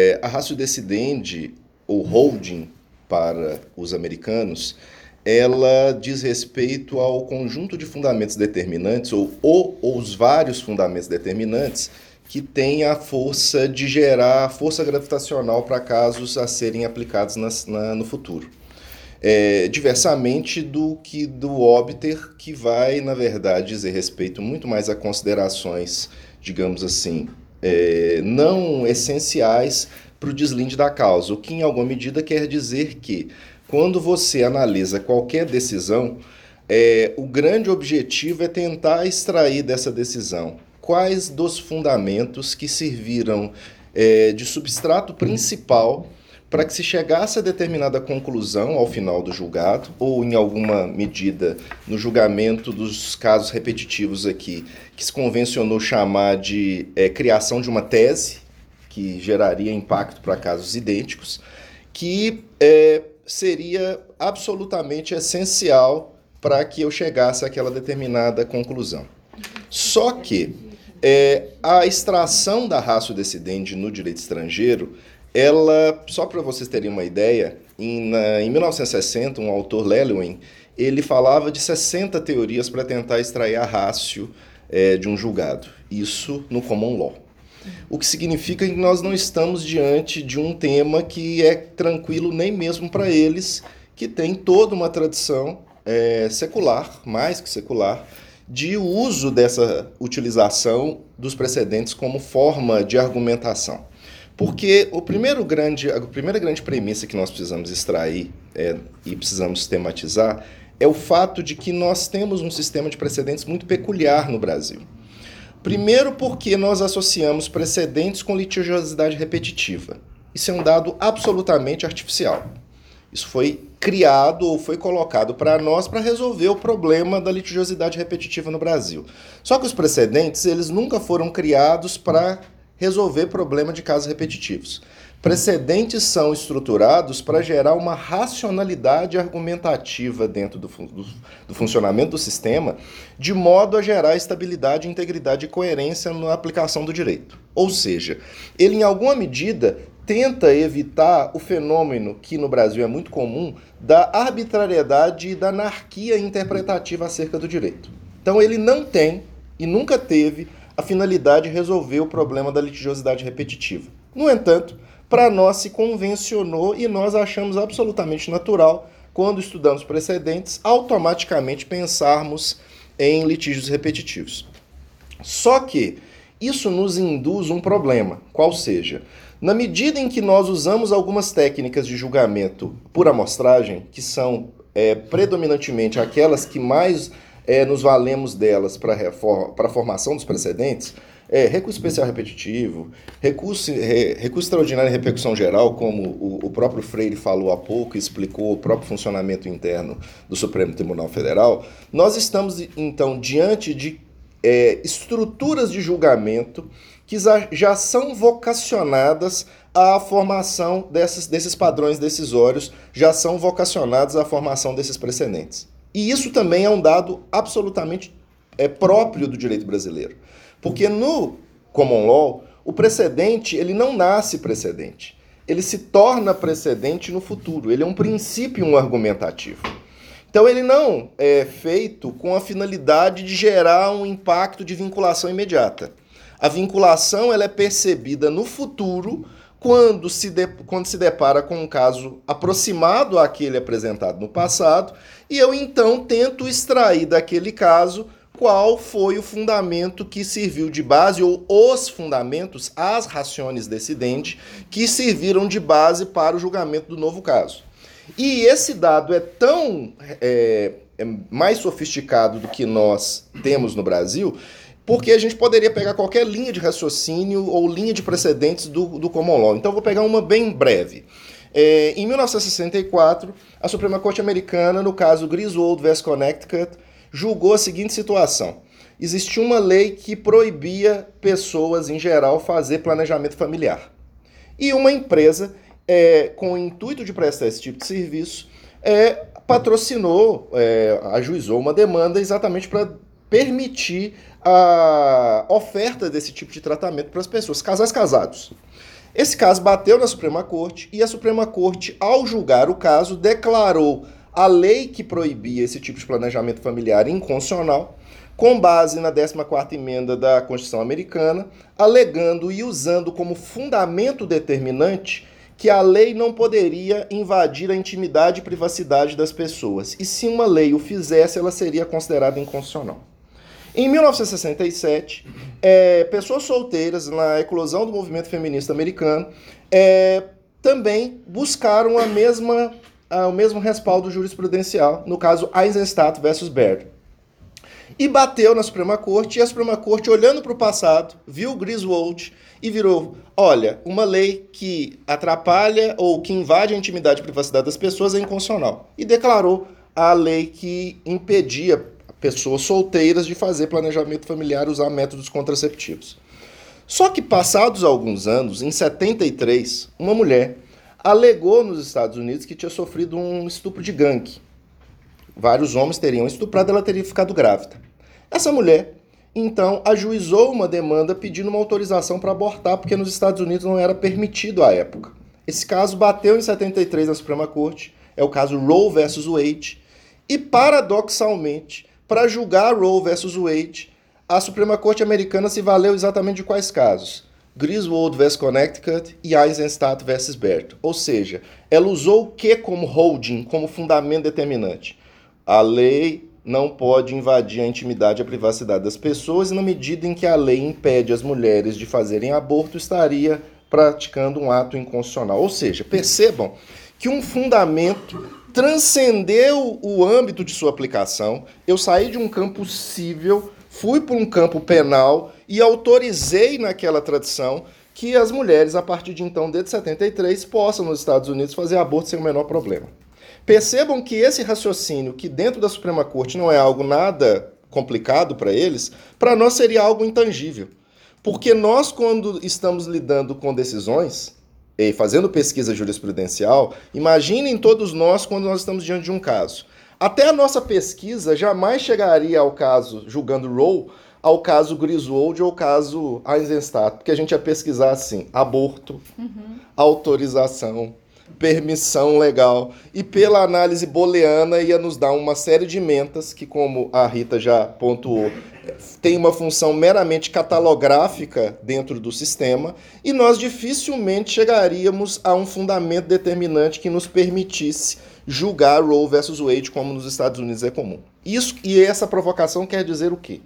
É, a ratio decidendi, ou holding para os americanos, ela diz respeito ao conjunto de fundamentos determinantes, ou, ou, ou os vários fundamentos determinantes, que tem a força de gerar força gravitacional para casos a serem aplicados nas, na, no futuro. É, diversamente do que do óbiter, que vai, na verdade, dizer respeito muito mais a considerações, digamos assim, é, não essenciais para o deslinde da causa, o que em alguma medida quer dizer que quando você analisa qualquer decisão, é, o grande objetivo é tentar extrair dessa decisão quais dos fundamentos que serviram é, de substrato principal para que se chegasse a determinada conclusão ao final do julgado, ou em alguma medida no julgamento dos casos repetitivos aqui, que se convencionou chamar de é, criação de uma tese, que geraria impacto para casos idênticos, que é, seria absolutamente essencial para que eu chegasse àquela determinada conclusão. Só que é, a extração da raça decidente no direito estrangeiro, ela, só para vocês terem uma ideia, em, na, em 1960, um autor, Lelwin, ele falava de 60 teorias para tentar extrair a rácio é, de um julgado. Isso no common law. O que significa que nós não estamos diante de um tema que é tranquilo nem mesmo para eles, que tem toda uma tradição é, secular, mais que secular, de uso dessa utilização dos precedentes como forma de argumentação. Porque o primeiro grande, a primeira grande premissa que nós precisamos extrair é, e precisamos sistematizar é o fato de que nós temos um sistema de precedentes muito peculiar no Brasil. Primeiro, porque nós associamos precedentes com litigiosidade repetitiva. Isso é um dado absolutamente artificial. Isso foi criado ou foi colocado para nós para resolver o problema da litigiosidade repetitiva no Brasil. Só que os precedentes, eles nunca foram criados para resolver problema de casos repetitivos. Precedentes são estruturados para gerar uma racionalidade argumentativa dentro do, do, do, funcionamento do sistema, de modo a gerar estabilidade, integridade e coerência na aplicação do direito. Ou seja, ele, em alguma medida, tenta evitar o fenômeno que no Brasil é muito comum da arbitrariedade e da anarquia interpretativa acerca do direito. Então, ele não tem e nunca teve a finalidade de resolver o problema da litigiosidade repetitiva. No entanto, para nós se convencionou e nós achamos absolutamente natural, quando estudamos precedentes, automaticamente pensarmos em litígios repetitivos. Só que isso nos induz um problema, qual seja, na medida em que nós usamos algumas técnicas de julgamento por amostragem, que são é, predominantemente aquelas que mais é, nos valemos delas para a formação dos precedentes, é, recurso especial repetitivo, recurso, re, recurso extraordinário em repercussão geral, como o, o, próprio Freire falou há pouco e explicou o próprio funcionamento interno do Supremo Tribunal Federal, nós estamos, então, diante de é, estruturas de julgamento que já são vocacionadas à formação desses, desses padrões decisórios, já são vocacionados à formação desses precedentes. E isso também é um dado absolutamente é, próprio do direito brasileiro. Porque no common law, o precedente, ele não nasce precedente. Ele se torna precedente no futuro. Ele é um princípio um argumentativo. Então ele não é feito com a finalidade de gerar um impacto de vinculação imediata. A vinculação ela é percebida no futuro quando se, de, quando se depara com um caso aproximado àquele apresentado no passado, e eu então tento extrair daquele caso qual foi o fundamento que serviu de base, ou os fundamentos, as raciones decidentes, que serviram de base para o julgamento do novo caso. E esse dado é tão é, é mais sofisticado do que nós temos no Brasil, porque a gente poderia pegar qualquer linha de raciocínio ou linha de precedentes do, do Common Law. Então, vou pegar uma bem breve. É, em 1964, a Suprema Corte Americana, no caso Griswold vs. Connecticut, julgou a seguinte situação. Existia uma lei que proibia pessoas, em geral, fazer planejamento familiar. E uma empresa, é, com o intuito de prestar esse tipo de serviço, é, patrocinou, é, ajuizou uma demanda exatamente para permitir a oferta desse tipo de tratamento para as pessoas, casais casados. Esse caso bateu na Suprema Corte e a Suprema Corte, ao julgar o caso, declarou a lei que proibia esse tipo de planejamento familiar inconstitucional, com base na 14ª emenda da Constituição Americana, alegando e usando como fundamento determinante que a lei não poderia invadir a intimidade e privacidade das pessoas, e se uma lei o fizesse, ela seria considerada inconstitucional. Em 1967, é, pessoas solteiras, na eclosão do movimento feminista americano, é, também buscaram a mesma, a, o mesmo respaldo jurisprudencial, no caso Eisenstadt versus Baird. E bateu na Suprema Corte, e a Suprema Corte, olhando para o passado, viu Griswold e virou: olha, uma lei que atrapalha ou que invade a intimidade e privacidade das pessoas é inconstitucional. E declarou a lei que impedia pessoas solteiras de fazer planejamento familiar usar métodos contraceptivos. Só que passados alguns anos, em 73, uma mulher alegou nos Estados Unidos que tinha sofrido um estupro de gangue. Vários homens teriam estuprado, ela teria ficado grávida. Essa mulher, então, ajuizou uma demanda pedindo uma autorização para abortar, porque nos Estados Unidos não era permitido à época. Esse caso bateu em 73 na Suprema Corte, é o caso Roe versus Wade, e paradoxalmente, para julgar Roe versus Wade, a Suprema Corte Americana se valeu exatamente de quais casos? Griswold vs Connecticut e Eisenstadt vs Baird. Ou seja, ela usou o que como holding, como fundamento determinante? A lei não pode invadir a intimidade e a privacidade das pessoas e na medida em que a lei impede as mulheres de fazerem aborto, estaria praticando um ato inconstitucional. Ou seja, percebam que um fundamento transcendeu o âmbito de sua aplicação. Eu saí de um campo civil, fui para um campo penal e autorizei naquela tradição que as mulheres, a partir de então, desde 73, possam nos Estados Unidos fazer aborto sem o menor problema. Percebam que esse raciocínio, que dentro da Suprema Corte não é algo nada complicado para eles, para nós seria algo intangível. Porque nós, quando estamos lidando com decisões, e fazendo pesquisa jurisprudencial, imaginem todos nós quando nós estamos diante de um caso. Até a nossa pesquisa jamais chegaria ao caso, julgando Roe, ao caso Griswold ou ao caso Eisenstadt, porque a gente ia pesquisar assim: aborto, uhum. autorização, permissão legal. E pela análise booleana ia nos dar uma série de mentas que, como a Rita já pontuou, tem uma função meramente catalográfica dentro do sistema e nós dificilmente chegaríamos a um fundamento determinante que nos permitisse julgar Roe versus Wade como nos Estados Unidos é comum. Isso e essa provocação quer dizer o quê?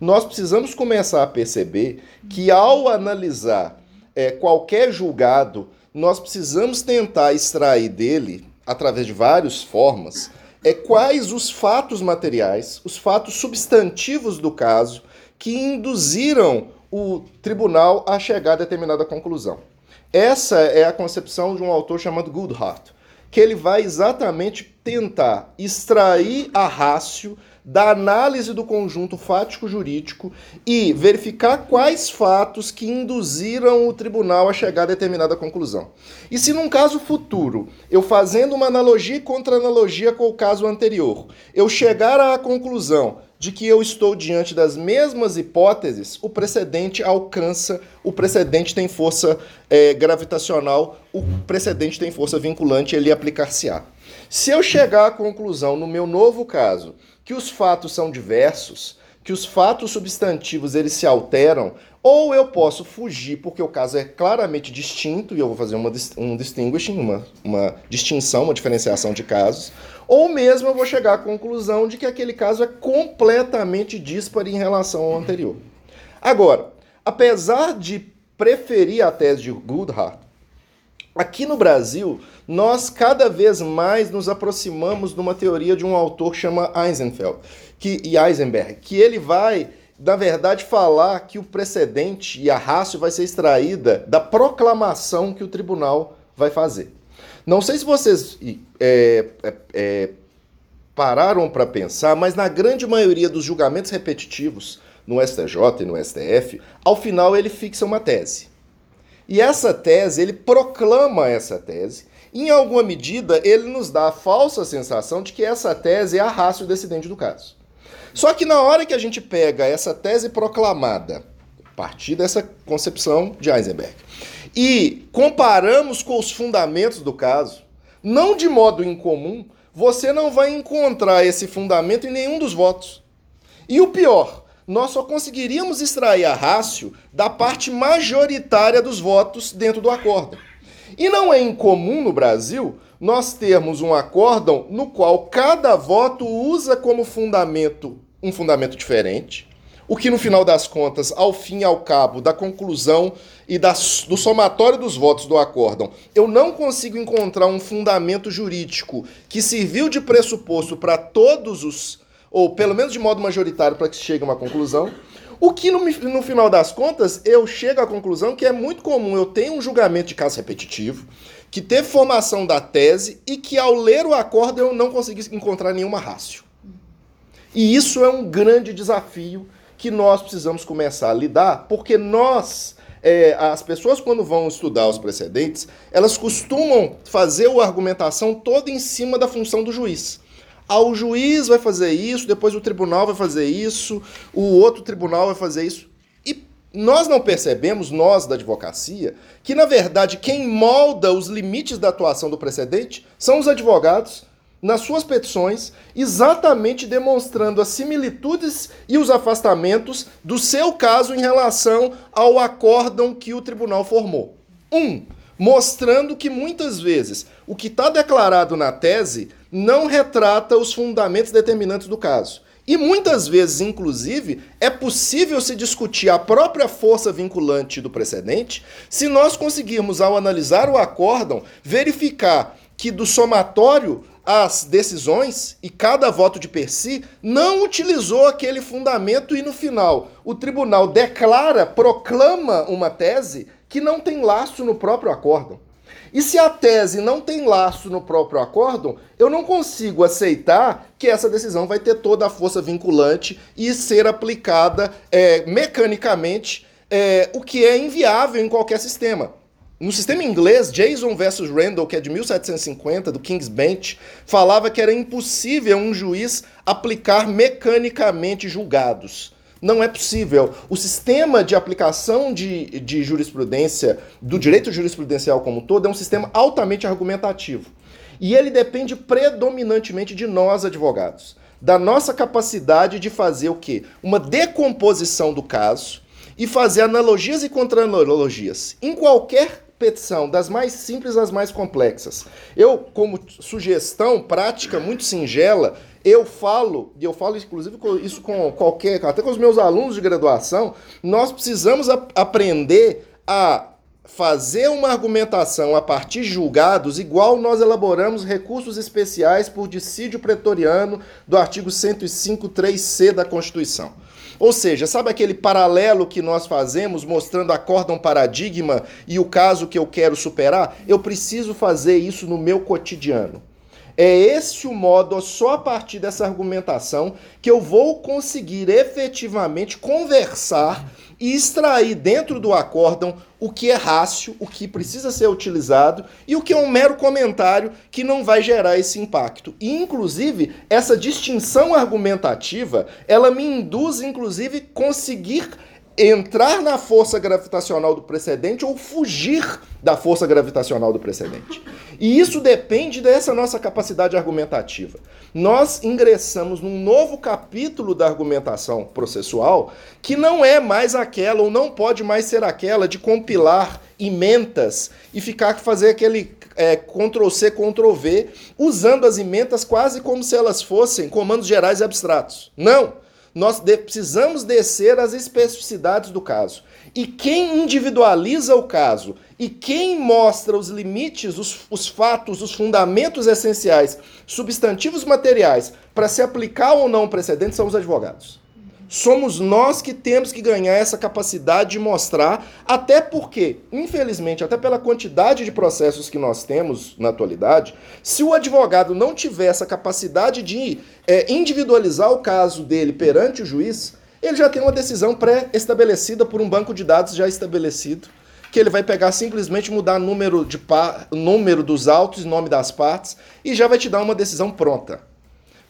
Nós precisamos começar a perceber que ao analisar é, qualquer julgado, nós precisamos tentar extrair dele, através de várias formas, é quais os fatos materiais, os fatos substantivos do caso que induziram o tribunal a chegar a determinada conclusão. Essa é a concepção de um autor chamado Goodhart, que ele vai exatamente tentar extrair a rácio da análise do conjunto fático-jurídico e verificar quais fatos que induziram o tribunal a chegar a determinada conclusão. E se num caso futuro, eu fazendo uma analogia e contra-analogia com o caso anterior, eu chegar à conclusão de que eu estou diante das mesmas hipóteses, o precedente alcança, o precedente tem força é, gravitacional, o precedente tem força vinculante, ele aplicar-se-á. Se eu chegar à conclusão, no meu novo caso, que os fatos são diversos, que os fatos substantivos eles se alteram, ou eu posso fugir porque o caso é claramente distinto e eu vou fazer uma, um distinguishing, uma, uma distinção, uma diferenciação de casos, ou mesmo eu vou chegar à conclusão de que aquele caso é completamente disparo em relação ao anterior. Agora, apesar de preferir a tese de Goodhart, Aqui no Brasil, nós cada vez mais nos aproximamos de uma teoria de um autor que chama Eisenfeld, que, e Eisenberg, que ele vai, na verdade, falar que o precedente e a rácio vai ser extraída da proclamação que o tribunal vai fazer. Não sei se vocês é, é, é, pararam para pensar, mas na grande maioria dos julgamentos repetitivos no STJ e no STF, ao final ele fixa uma tese. E essa tese, ele proclama essa tese. Em alguma medida, ele nos dá a falsa sensação de que essa tese é a rácio decidente do caso. Só que na hora que a gente pega essa tese proclamada, a partir dessa concepção de Heisenberg, e comparamos com os fundamentos do caso, não de modo incomum, você não vai encontrar esse fundamento em nenhum dos votos. E o pior, nós só conseguiríamos extrair a rácio da parte majoritária dos votos dentro do acórdão. E não é incomum no Brasil nós termos um acórdão no qual cada voto usa como fundamento um fundamento diferente, o que no final das contas, ao fim e ao cabo da conclusão e da, do somatório dos votos do acórdão, eu não consigo encontrar um fundamento jurídico que serviu de pressuposto para todos os, ou pelo menos de modo majoritário, para que se chegue a uma conclusão. O que, no, no, final das contas, eu chego à conclusão que é muito comum eu tenho um julgamento de caso repetitivo, que teve formação da tese e que ao ler o acordo eu não consegui encontrar nenhuma rácio. E isso é um grande desafio que nós precisamos começar a lidar, porque nós, é, as pessoas quando vão estudar os precedentes, elas costumam fazer a argumentação toda em cima da função do juiz. Ah, o juiz vai fazer isso, depois o tribunal vai fazer isso, o outro tribunal vai fazer isso. E nós não percebemos, nós da advocacia, que na verdade quem molda os limites da atuação do precedente são os advogados nas suas petições, exatamente demonstrando as similitudes e os afastamentos do seu caso em relação ao acórdão que o tribunal formou. Um, mostrando que muitas vezes o que está declarado na tese não retrata os fundamentos determinantes do caso. E muitas vezes, inclusive, é possível se discutir a própria força vinculante do precedente se nós conseguirmos, ao analisar o acórdão, verificar que do somatório as decisões e cada voto de per si não utilizou aquele fundamento e no final o tribunal declara, proclama uma tese que não tem laço no próprio acórdão. E se a tese não tem laço no próprio acórdão, eu não consigo aceitar que essa decisão vai ter toda a força vinculante e ser aplicada é, mecanicamente, é, o que é inviável em qualquer sistema. No sistema inglês, Jason versus Randall, que é de 1750, do King's Bench, falava que era impossível um juiz aplicar mecanicamente julgados. Não é possível. O sistema de aplicação de, de jurisprudência, do direito jurisprudencial como um todo, é um sistema altamente argumentativo. E ele depende predominantemente de nós, advogados. Da nossa capacidade de fazer o quê? Uma decomposição do caso e fazer analogias e contra-analogias. Em qualquer petição, das mais simples às mais complexas. Eu, como sugestão prática muito singela, eu falo, e eu falo inclusive isso com qualquer, até com os meus alunos de graduação, nós precisamos a, aprender a fazer uma argumentação a partir de julgados, igual nós elaboramos recursos especiais por dissídio pretoriano do artigo 105, 3c da Constituição. Ou seja, sabe aquele paralelo que nós fazemos mostrando a um paradigma e o caso que eu quero superar? Eu preciso fazer isso no meu cotidiano. É esse o modo, só a partir dessa argumentação, que eu vou conseguir efetivamente conversar e extrair dentro do acórdão o que é rácio, o que precisa ser utilizado e o que é um mero comentário que não vai gerar esse impacto. E, inclusive, essa distinção argumentativa, ela me induz, inclusive, conseguir entrar na força gravitacional do precedente ou fugir da força gravitacional do precedente. E isso depende dessa nossa capacidade argumentativa. Nós ingressamos num novo capítulo da argumentação processual que não é mais aquela ou não pode mais ser aquela de compilar ementas e ficar fazer aquele é, Ctrl C, Ctrl V, usando as ementas quase como se elas fossem comandos gerais abstratos. Não! Nós precisamos descer às especificidades do caso. E quem individualiza o caso e quem mostra os limites, os, os fatos, os fundamentos essenciais, substantivos materiais, para se aplicar ou não o precedente são os advogados. Somos nós que temos que ganhar essa capacidade de mostrar, até porque, infelizmente, até pela quantidade de processos que nós temos na atualidade, se o advogado não tiver essa capacidade de é, individualizar o caso dele perante o juiz, ele já tem uma decisão pré-estabelecida por um banco de dados já estabelecido, que ele vai pegar simplesmente mudar número, de número dos autos e nome das partes e já vai te dar uma decisão pronta.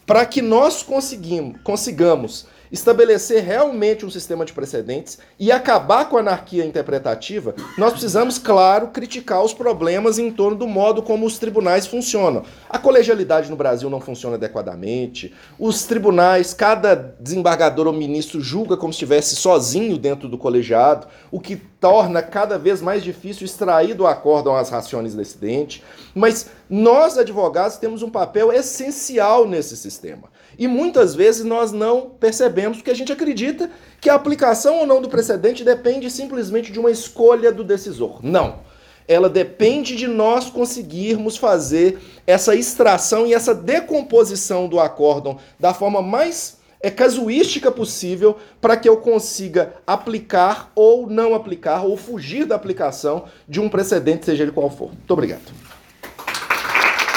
Para que nós consigamos estabelecer realmente um sistema de precedentes e acabar com a anarquia interpretativa, nós precisamos, claro, criticar os problemas em torno do modo como os tribunais funcionam. A colegialidade no Brasil não funciona adequadamente, os tribunais, cada desembargador ou ministro julga como se estivesse sozinho dentro do colegiado, o que torna cada vez mais difícil extrair do acórdão as rações decidente. Mas nós, advogados, temos um papel essencial nesse sistema. E muitas vezes nós não percebemos porque a gente acredita que a aplicação ou não do precedente depende simplesmente de uma escolha do decisor. Não. Ela depende de nós conseguirmos fazer essa extração e essa decomposição do acórdão da forma mais é casuística possível para que eu consiga aplicar ou não aplicar ou fugir da aplicação de um precedente, seja ele qual for. Muito obrigado.